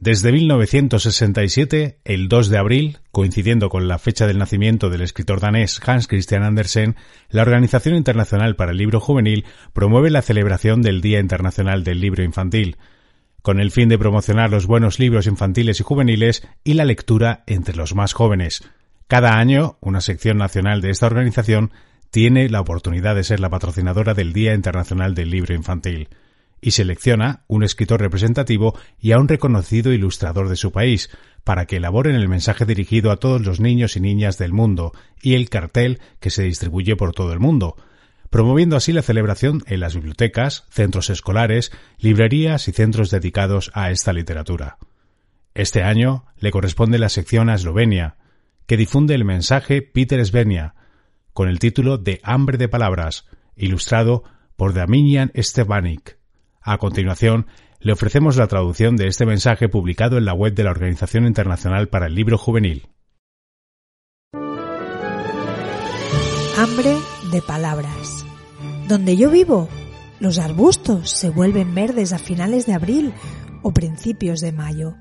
Desde 1967, el 2 de abril, coincidiendo con la fecha del nacimiento del escritor danés Hans Christian Andersen, la Organización Internacional para el Libro Juvenil promueve la celebración del Día Internacional del Libro Infantil, con el fin de promocionar los buenos libros infantiles y juveniles y la lectura entre los más jóvenes. Cada año, una sección nacional de esta organización tiene la oportunidad de ser la patrocinadora del Día Internacional del Libro Infantil y selecciona un escritor representativo y a un reconocido ilustrador de su país, para que elaboren el mensaje dirigido a todos los niños y niñas del mundo y el cartel que se distribuye por todo el mundo, promoviendo así la celebración en las bibliotecas, centros escolares, librerías y centros dedicados a esta literatura. Este año le corresponde la sección a Eslovenia, que difunde el mensaje Peter Svenia, con el título de Hambre de Palabras, ilustrado por Daminian Stevanik. A continuación, le ofrecemos la traducción de este mensaje publicado en la web de la Organización Internacional para el Libro Juvenil. Hambre de palabras. Donde yo vivo, los arbustos se vuelven verdes a finales de abril o principios de mayo.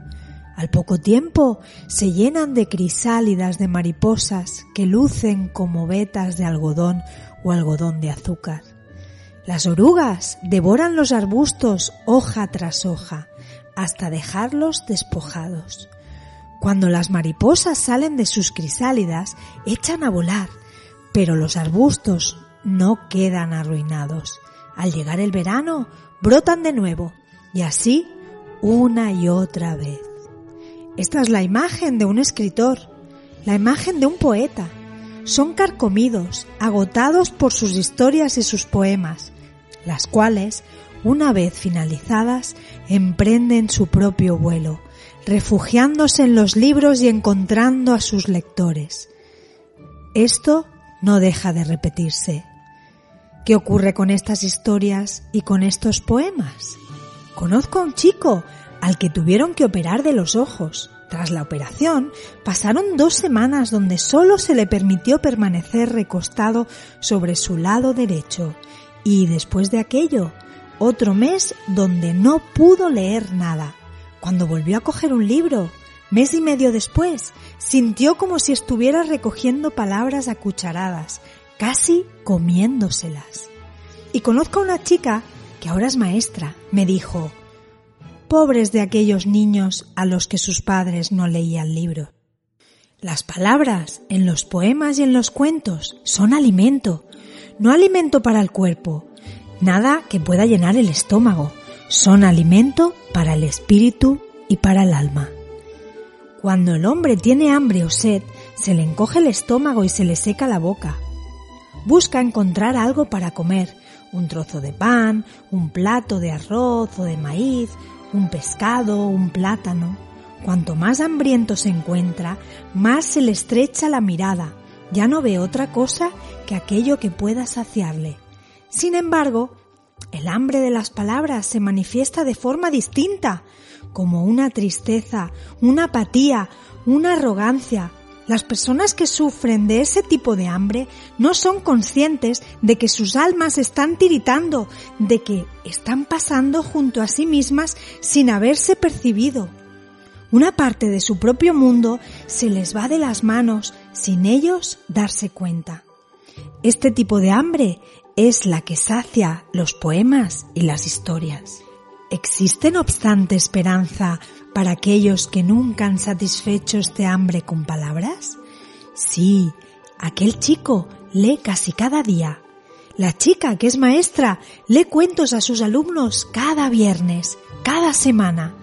Al poco tiempo se llenan de crisálidas de mariposas que lucen como vetas de algodón o algodón de azúcar. Las orugas devoran los arbustos hoja tras hoja hasta dejarlos despojados. Cuando las mariposas salen de sus crisálidas, echan a volar, pero los arbustos no quedan arruinados. Al llegar el verano, brotan de nuevo, y así una y otra vez. Esta es la imagen de un escritor, la imagen de un poeta. Son carcomidos, agotados por sus historias y sus poemas, las cuales, una vez finalizadas, emprenden su propio vuelo, refugiándose en los libros y encontrando a sus lectores. Esto no deja de repetirse. ¿Qué ocurre con estas historias y con estos poemas? Conozco a un chico al que tuvieron que operar de los ojos. Tras la operación, pasaron dos semanas donde solo se le permitió permanecer recostado sobre su lado derecho y después de aquello, otro mes donde no pudo leer nada. Cuando volvió a coger un libro, mes y medio después, sintió como si estuviera recogiendo palabras a cucharadas, casi comiéndoselas. Y conozco a una chica que ahora es maestra, me dijo, pobres de aquellos niños a los que sus padres no leían libros. Las palabras en los poemas y en los cuentos son alimento, no alimento para el cuerpo, nada que pueda llenar el estómago, son alimento para el espíritu y para el alma. Cuando el hombre tiene hambre o sed, se le encoge el estómago y se le seca la boca. Busca encontrar algo para comer, un trozo de pan, un plato de arroz o de maíz, un pescado, un plátano. Cuanto más hambriento se encuentra, más se le estrecha la mirada, ya no ve otra cosa que aquello que pueda saciarle. Sin embargo, el hambre de las palabras se manifiesta de forma distinta, como una tristeza, una apatía, una arrogancia. Las personas que sufren de ese tipo de hambre no son conscientes de que sus almas están tiritando, de que están pasando junto a sí mismas sin haberse percibido. Una parte de su propio mundo se les va de las manos sin ellos darse cuenta. Este tipo de hambre es la que sacia los poemas y las historias. ¿Existe no obstante esperanza para aquellos que nunca han satisfecho este hambre con palabras? Sí, aquel chico lee casi cada día. La chica que es maestra lee cuentos a sus alumnos cada viernes, cada semana.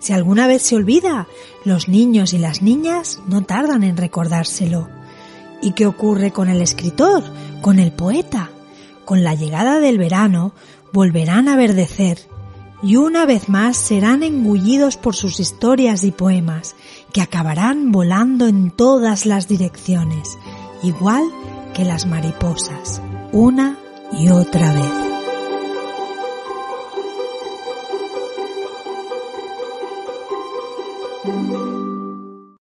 Si alguna vez se olvida, los niños y las niñas no tardan en recordárselo. ¿Y qué ocurre con el escritor, con el poeta? Con la llegada del verano volverán a verdecer y una vez más serán engullidos por sus historias y poemas, que acabarán volando en todas las direcciones, igual que las mariposas, una y otra vez.